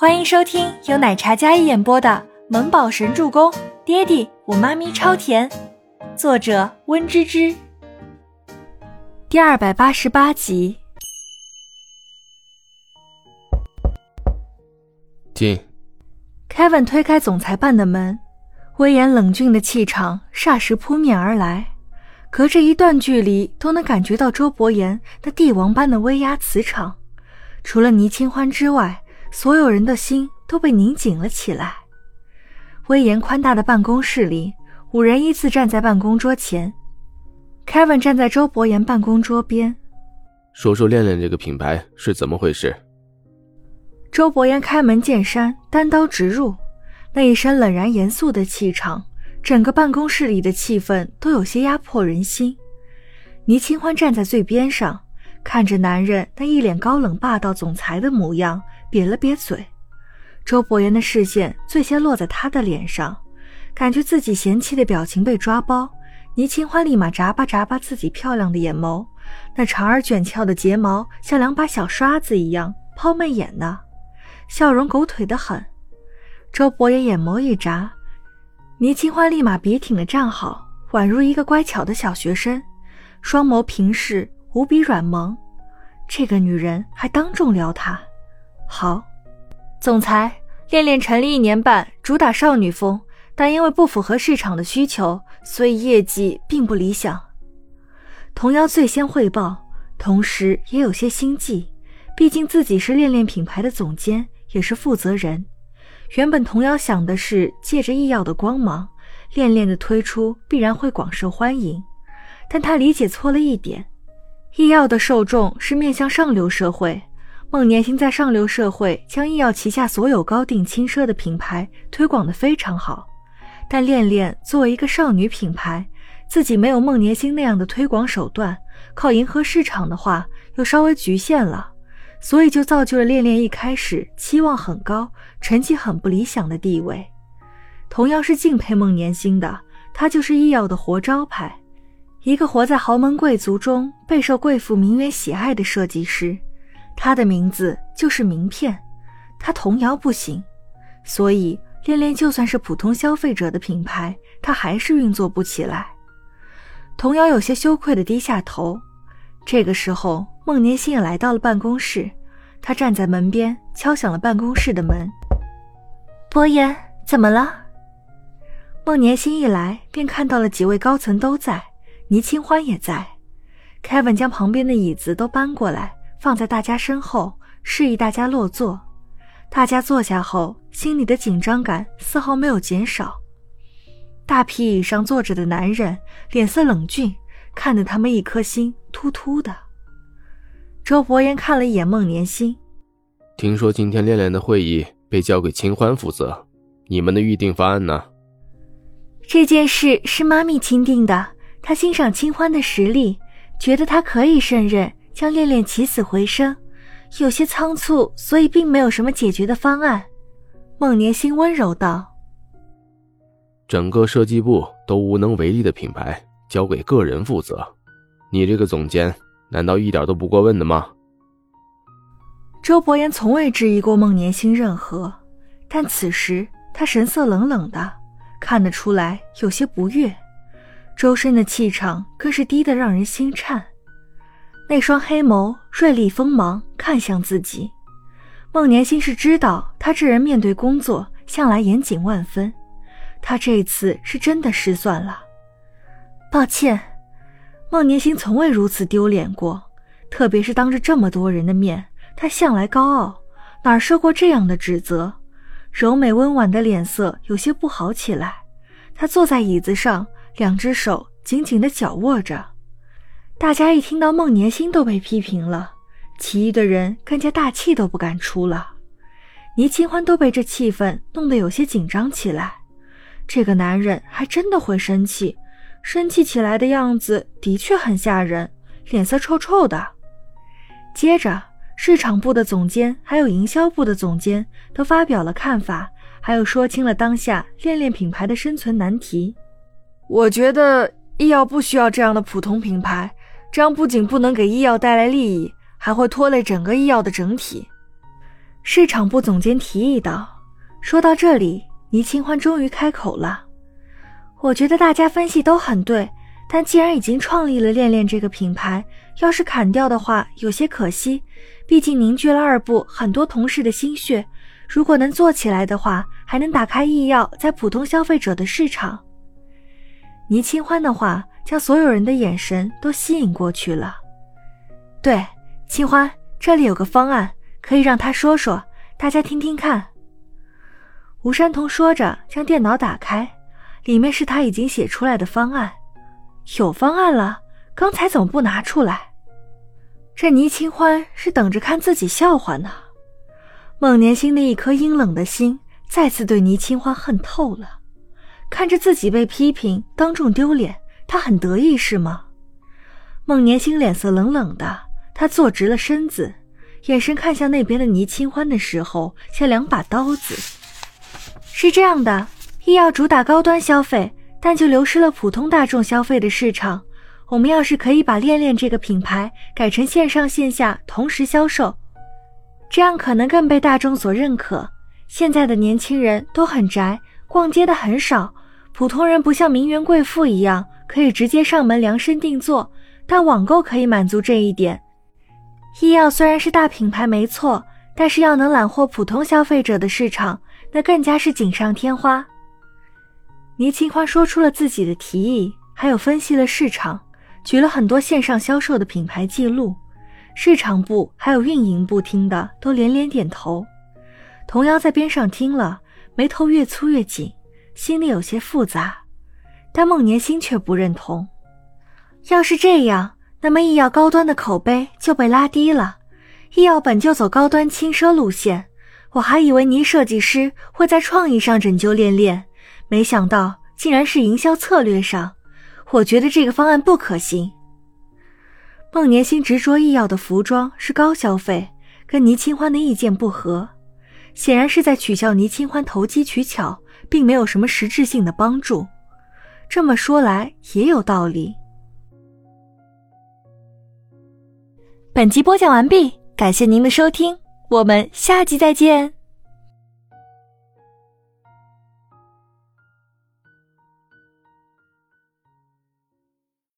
欢迎收听由奶茶嘉一演播的《萌宝神助攻》，爹地我妈咪超甜，作者温芝芝。第二百八十八集。进。Kevin 推开总裁办的门，威严冷峻的气场霎时扑面而来，隔着一段距离都能感觉到周伯言那帝王般的威压磁场。除了倪清欢之外。所有人的心都被拧紧了起来。威严宽大的办公室里，五人依次站在办公桌前。Kevin 站在周伯言办公桌边，说说恋恋这个品牌是怎么回事。周伯言开门见山，单刀直入，那一身冷然严肃的气场，整个办公室里的气氛都有些压迫人心。倪清欢站在最边上，看着男人那一脸高冷霸道总裁的模样。瘪了瘪嘴，周伯言的视线最先落在他的脸上，感觉自己嫌弃的表情被抓包。倪清欢立马眨巴眨巴自己漂亮的眼眸，那长而卷翘的睫毛像两把小刷子一样抛媚眼呢，笑容狗腿的很。周伯言眼眸一眨，倪清欢立马笔挺的站好，宛如一个乖巧的小学生，双眸平视，无比软萌。这个女人还当众撩他。好，总裁，恋恋成立一年半，主打少女风，但因为不符合市场的需求，所以业绩并不理想。童瑶最先汇报，同时也有些心悸，毕竟自己是恋恋品牌的总监，也是负责人。原本童瑶想的是借着医药的光芒，恋恋的推出必然会广受欢迎，但他理解错了一点，医药的受众是面向上流社会。孟年星在上流社会将医药旗下所有高定轻奢的品牌推广的非常好，但恋恋作为一个少女品牌，自己没有孟年星那样的推广手段，靠迎合市场的话又稍微局限了，所以就造就了恋恋一开始期望很高、成绩很不理想的地位。同样是敬佩孟年星的，他就是医药的活招牌，一个活在豪门贵族中备受贵妇名媛喜爱的设计师。他的名字就是名片，他童谣不行，所以恋恋就算是普通消费者的品牌，他还是运作不起来。童谣有些羞愧的低下头。这个时候，孟年星也来到了办公室，他站在门边敲响了办公室的门。伯言，怎么了？孟年星一来便看到了几位高层都在，倪清欢也在。Kevin 将旁边的椅子都搬过来。放在大家身后，示意大家落座。大家坐下后，心里的紧张感丝毫没有减少。大皮椅上坐着的男人脸色冷峻，看得他们一颗心突突的。周伯言看了一眼孟年心，听说今天恋恋的会议被交给清欢负责，你们的预定方案呢？这件事是妈咪钦定的，她欣赏清欢的实力，觉得他可以胜任。将恋恋起死回生，有些仓促，所以并没有什么解决的方案。孟年星温柔道：“整个设计部都无能为力的品牌，交给个人负责，你这个总监难道一点都不过问的吗？”周伯言从未质疑过孟年星任何，但此时他神色冷冷的，看得出来有些不悦，周身的气场更是低得让人心颤。那双黑眸锐利锋芒，看向自己。孟年心是知道他这人面对工作向来严谨万分，他这次是真的失算了。抱歉，孟年心从未如此丢脸过，特别是当着这么多人的面，他向来高傲，哪受过这样的指责？柔美温婉的脸色有些不好起来。他坐在椅子上，两只手紧紧地绞握着。大家一听到孟年星都被批评了，其余的人更加大气都不敢出了。倪清欢都被这气氛弄得有些紧张起来。这个男人还真的会生气，生气起来的样子的确很吓人，脸色臭臭的。接着，市场部的总监还有营销部的总监都发表了看法，还有说清了当下恋恋品牌的生存难题。我觉得医药不需要这样的普通品牌。这样不仅不能给医药带来利益，还会拖累整个医药的整体。市场部总监提议道。说到这里，倪清欢终于开口了：“我觉得大家分析都很对，但既然已经创立了恋恋这个品牌，要是砍掉的话，有些可惜。毕竟凝聚了二部很多同事的心血，如果能做起来的话，还能打开易药在普通消费者的市场。”倪清欢的话将所有人的眼神都吸引过去了。对，清欢，这里有个方案，可以让他说说，大家听听看。吴山童说着，将电脑打开，里面是他已经写出来的方案。有方案了，刚才怎么不拿出来？这倪清欢是等着看自己笑话呢。孟年星的一颗阴冷的心再次对倪清欢恨透了。看着自己被批评，当众丢脸，他很得意是吗？孟年星脸色冷冷的，他坐直了身子，眼神看向那边的倪清欢的时候，像两把刀子。是这样的，医药主打高端消费，但就流失了普通大众消费的市场。我们要是可以把恋恋这个品牌改成线上线下同时销售，这样可能更被大众所认可。现在的年轻人都很宅，逛街的很少。普通人不像名媛贵妇一样可以直接上门量身定做，但网购可以满足这一点。医药虽然是大品牌没错，但是要能揽获普通消费者的市场，那更加是锦上添花。倪清欢说出了自己的提议，还有分析了市场，举了很多线上销售的品牌记录。市场部还有运营部听的都连连点头，童瑶在边上听了，眉头越粗越紧。心里有些复杂，但孟年星却不认同。要是这样，那么医药高端的口碑就被拉低了。医药本就走高端轻奢路线，我还以为倪设计师会在创意上拯救恋恋，没想到竟然是营销策略上。我觉得这个方案不可行。孟年星执着医药的服装是高消费，跟倪清欢的意见不合，显然是在取笑倪清欢投机取巧。并没有什么实质性的帮助，这么说来也有道理。本集播讲完毕，感谢您的收听，我们下集再见。